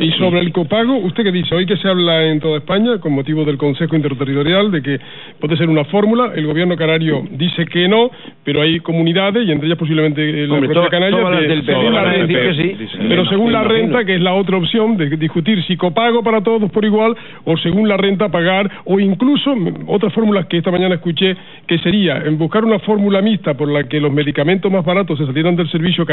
Y sobre el copago, ¿usted qué dice? Hoy que se habla en toda España, con motivo del Consejo Interterritorial, de que puede ser una fórmula, el gobierno canario dice que no, pero hay comunidades, y entre ellas posiblemente la propia Canaria, según la renta, pero según la renta, que es la otra opción de discutir si copago para todos por igual, o según la renta pagar, o incluso otras fórmulas que esta mañana escuché, que sería en buscar una fórmula mixta por la que los medicamentos más baratos se salieran del servicio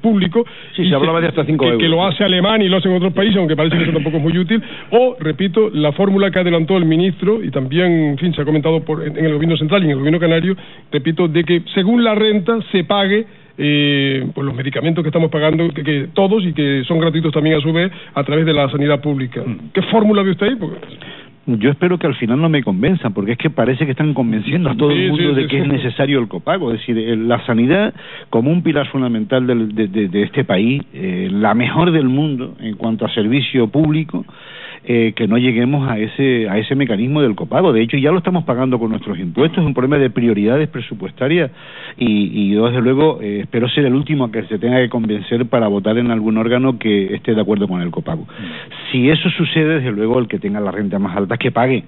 público. Sí, se hablaba de hasta 5 euros. Que lo hace Alemania y lo hacen otros países, aunque parece que eso tampoco es muy útil. O, repito, la fórmula que adelantó el ministro, y también, en fin, se ha comentado por, en el gobierno central y en el gobierno canario, repito, de que según la renta se pague eh, pues los medicamentos que estamos pagando, que, todos y que son gratuitos también a su vez a través de la sanidad pública. Mm. ¿Qué fórmula ve usted ahí? yo espero que al final no me convenzan, porque es que parece que están convenciendo a todo el mundo de que es necesario el copago. Es decir, la sanidad como un pilar fundamental de, de, este país, eh, la mejor del mundo en cuanto a servicio público, eh, que no lleguemos a ese, a ese mecanismo del copago. De hecho, ya lo estamos pagando con nuestros impuestos, es un problema de prioridades presupuestarias y, yo, desde luego, eh, espero ser el último a que se tenga que convencer para votar en algún órgano que esté de acuerdo con el copago. Si eso sucede, desde luego, el que tenga la renta más alta que pague,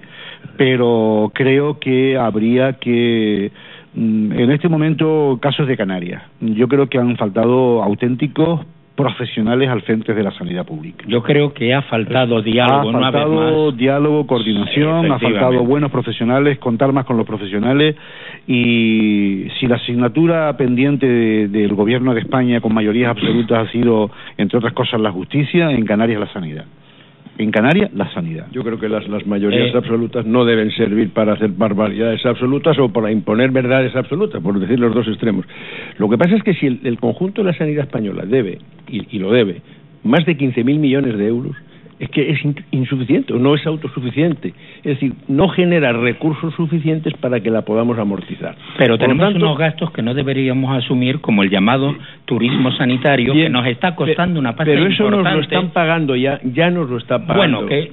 pero creo que habría que mm, en este momento casos de Canarias. Yo creo que han faltado auténticos profesionales al frente de la sanidad pública. Yo creo que ha faltado diálogo, ha faltado diálogo, coordinación, ha faltado buenos profesionales, contar más con los profesionales y si la asignatura pendiente del gobierno de España con mayorías absolutas ha sido, entre otras cosas, la justicia, en Canarias la sanidad en Canarias la sanidad. Yo creo que las, mayorías eh. absolutas no deben servir para hacer barbaridades absolutas o para imponer verdades absolutas, por decir los dos extremos. Lo que pasa es que si el, conjunto de la sanidad española debe, y, y lo debe, más de 15.000 millones de euros, es que es insuficiente o no es autosuficiente. Es decir, no genera recursos suficientes para que la podamos amortizar. Pero tenemos unos gastos que no deberíamos asumir, como el llamado turismo sanitario, que nos está costando una parte Pero eso nos lo están pagando ya, ya nos lo está pagando. Bueno, que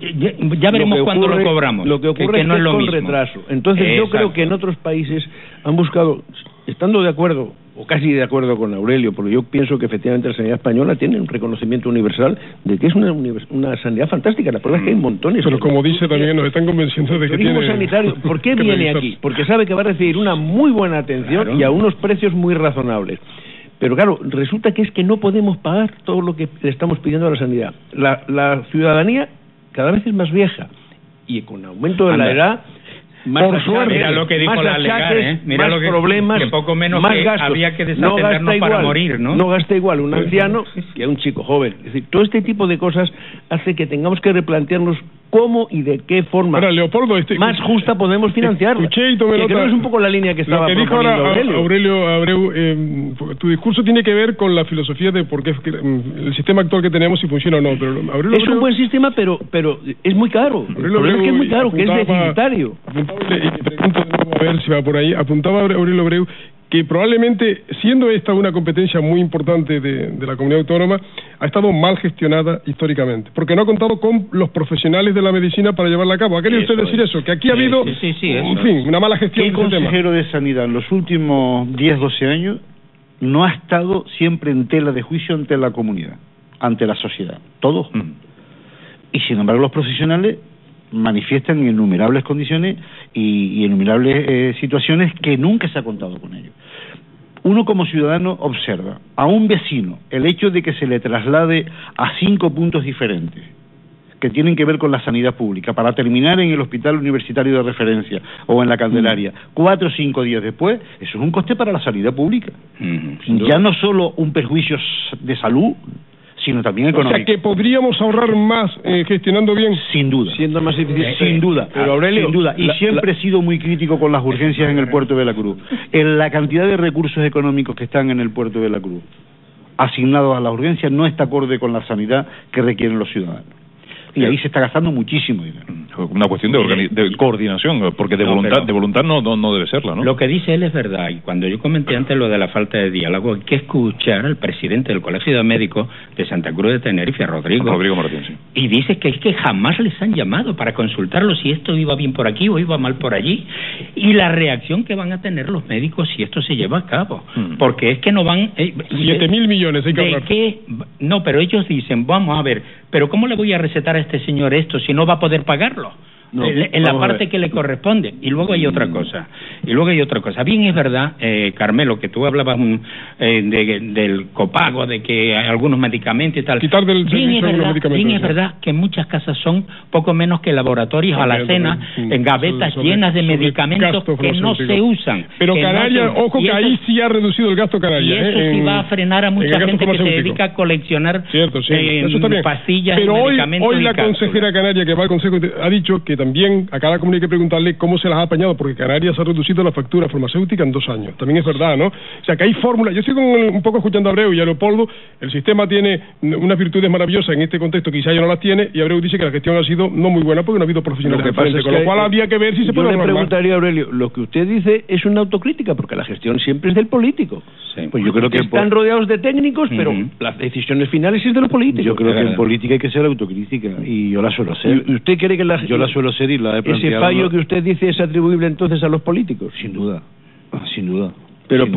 ya, veremos cuándo lo cobramos. Lo que ocurre es que, no es, lo con retraso. Entonces yo creo que en otros países han buscado, estando de acuerdo o casi de acuerdo con Aurelio, porque yo pienso que efectivamente la sanidad española tiene un reconocimiento universal de que es una, una sanidad fantástica. La prueba es que hay montones. Pero como dice también, nos están convenciendo de que tiene... sanitario, ¿por qué viene aquí? Porque sabe que va a recibir una muy buena atención y a unos precios muy razonables. Pero claro, resulta que es que no podemos pagar todo lo que le estamos pidiendo a la sanidad. La, la ciudadanía cada vez es más vieja y con aumento de la edad más por mira lo que dijo la legal, ¿eh? Mira lo que, problemas, que poco menos más que había que no para morir, ¿no? No gasta igual un anciano que un chico joven. Es decir, todo este tipo de cosas hace que tengamos que replantearnos cómo y de qué forma Leopoldo, este, más justa podemos financiarlo. Escuché y tomé nota. es un poco la línea que estaba lo que dijo ahora Aurelio. Aurelio Abreu, eh, tu discurso tiene que ver con la filosofía de por qué mm, el sistema actual que tenemos si funciona o no. Pero Aurelio es un buen sistema, pero pero es muy caro. Aurelio Abreu, es que es muy caro, que es deficitario. y pregunto de nuevo a ver si va por ahí. Apuntaba Aurelio Abreu que probablemente, siendo esta una competencia muy importante de, la comunidad autónoma, ha estado mal gestionada históricamente, porque no ha contado con los profesionales de la medicina para llevarla a cabo. ¿Ha querido usted decir eso? Que aquí ha habido, en fin, una mala gestión. ¿Qué consejero de Sanidad en los últimos 10, 12 años no ha estado siempre en tela de juicio ante la comunidad, ante la sociedad? Todos. Mm. Y sin embargo los profesionales manifiestan en innumerables condiciones y, innumerables eh, situaciones que nunca se ha contado con ellos. Uno como ciudadano observa a un vecino el hecho de que se le traslade a cinco puntos diferentes que tienen que ver con la sanidad pública, para terminar en el hospital universitario de referencia o en la Candelaria, mm. cuatro o cinco días después, eso es un coste para la sanidad pública. Mm, ya no solo un perjuicio de salud, sino también económico. O sea, que podríamos ahorrar más eh, gestionando bien. Sin duda. Siendo más eficiente. Eh, sin duda. Pero Aurelio, sin duda. Y siempre he sido muy crítico con las urgencias en el puerto de la Cruz. En la cantidad de recursos económicos que están en el puerto de la Cruz asignados a la urgencia no está acorde con la sanidad que requieren los ciudadanos y ahí se está gastando muchísimo dinero. Una cuestión de, coordinación, porque de voluntad, de voluntad no, no, debe serla, ¿no? Lo que dice él es verdad, y cuando yo comenté antes lo de la falta de diálogo, hay que escuchar al presidente del Colegio de Médicos de Santa Cruz de Tenerife, Rodrigo. Rodrigo Martín, sí y dice que es que jamás les han llamado para consultarlo si esto iba bien por aquí o iba mal por allí. Y la reacción que van a tener los médicos si esto se lleva a cabo. Mm. porque es que no van eh, siete mil millones hay que de qué no pero ellos dicen vamos a ver pero cómo le voy a recetar a este señor esto si no va a poder pagarlo en, la parte que le corresponde. Y luego hay otra cosa. Y luego hay otra cosa. Bien es verdad, eh, Carmelo, que tú hablabas mm, eh, del copago, de que hay algunos medicamentos y tal. Quitar del bien es verdad, bien es verdad que muchas casas son poco menos que laboratorios a la cena, en gavetas llenas de medicamentos que no se usan. Pero Canarias, ojo que ahí sí ha reducido el gasto Canarias. Y eso ¿eh? sí va a frenar a mucha gente que se dedica a coleccionar Cierto, sí. pastillas Pero hoy, hoy la consejera canaria que va al Consejo ha dicho que también a cada comunidad hay que preguntarle cómo se las ha apañado, porque Canarias ha reducido la factura farmacéutica en dos años. También es verdad, ¿no? O sea, que hay fórmulas. Yo sigo un poco escuchando a Abreu y a Leopoldo. El sistema tiene unas virtudes maravillosas en este contexto, quizá ya no las tiene, y Abreu dice que la gestión ha sido no muy buena porque no ha habido profesionales lo que con lo cual habría que ver si se puede Yo le preguntaría a Aurelio, lo que usted dice es una autocrítica, porque la gestión siempre es del político. pues yo creo que están rodeados de técnicos, pero las decisiones finales es de los políticos. Yo creo que en política hay que ser autocrítica, y yo la suelo ser. ¿Y ¿Usted cree que la Yo la suelo ser y la he ese fallo que usted dice es atribuible entonces a los políticos? Sin duda, sin duda. Pero